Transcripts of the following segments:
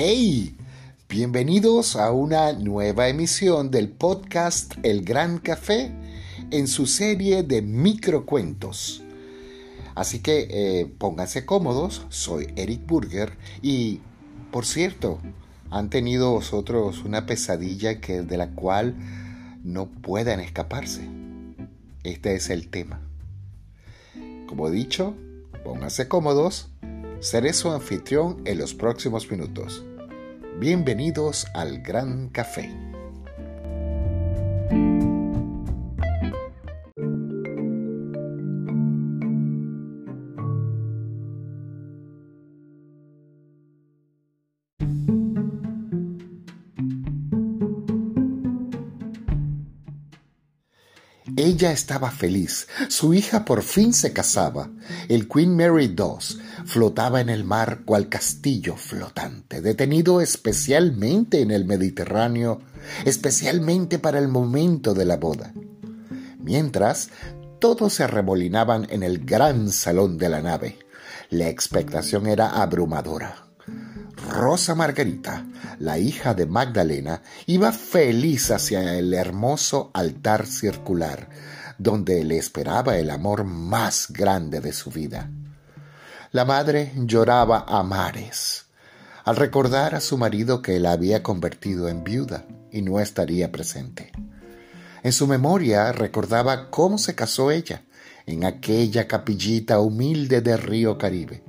Hey, bienvenidos a una nueva emisión del podcast El Gran Café en su serie de microcuentos. Así que eh, pónganse cómodos, soy Eric Burger y, por cierto, han tenido vosotros una pesadilla que, de la cual no puedan escaparse. Este es el tema. Como he dicho, pónganse cómodos Seré su anfitrión en los próximos minutos. Bienvenidos al Gran Café. Ella estaba feliz. Su hija por fin se casaba. El Queen Mary II flotaba en el mar cual castillo flotante, detenido especialmente en el Mediterráneo, especialmente para el momento de la boda. Mientras, todos se arremolinaban en el gran salón de la nave. La expectación era abrumadora. Rosa Margarita, la hija de Magdalena, iba feliz hacia el hermoso altar circular, donde le esperaba el amor más grande de su vida. La madre lloraba a mares al recordar a su marido que la había convertido en viuda y no estaría presente. En su memoria recordaba cómo se casó ella en aquella capillita humilde de Río Caribe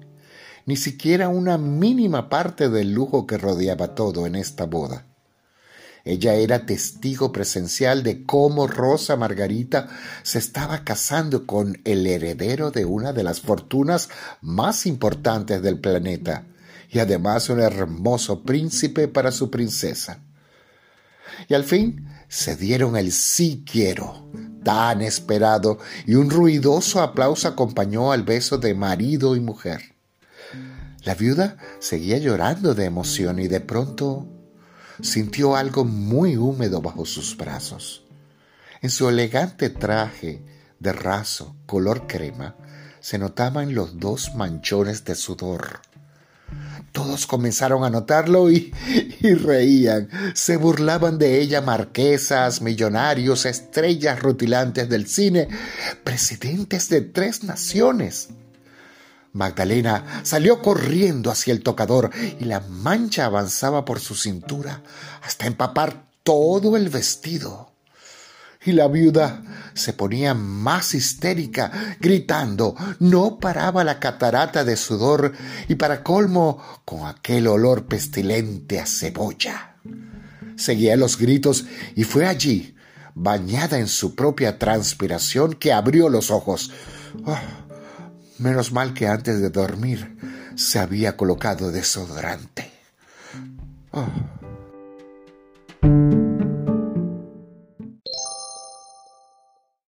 ni siquiera una mínima parte del lujo que rodeaba todo en esta boda. Ella era testigo presencial de cómo Rosa Margarita se estaba casando con el heredero de una de las fortunas más importantes del planeta, y además un hermoso príncipe para su princesa. Y al fin se dieron el sí quiero, tan esperado, y un ruidoso aplauso acompañó al beso de marido y mujer. La viuda seguía llorando de emoción y de pronto sintió algo muy húmedo bajo sus brazos. En su elegante traje de raso color crema se notaban los dos manchones de sudor. Todos comenzaron a notarlo y, reían. Se burlaban de ella marquesas, millonarios, estrellas rutilantes del cine, presidentes de tres naciones. Magdalena salió corriendo hacia el tocador y la mancha avanzaba por su cintura hasta empapar todo el vestido. Y la viuda se ponía más histérica, gritando. No paraba la catarata de sudor y para colmo con aquel olor pestilente a cebolla. Seguía los gritos y fue allí, bañada en su propia transpiración, que abrió los ojos. Ah, Menos mal que antes de dormir se había colocado desodorante. Oh.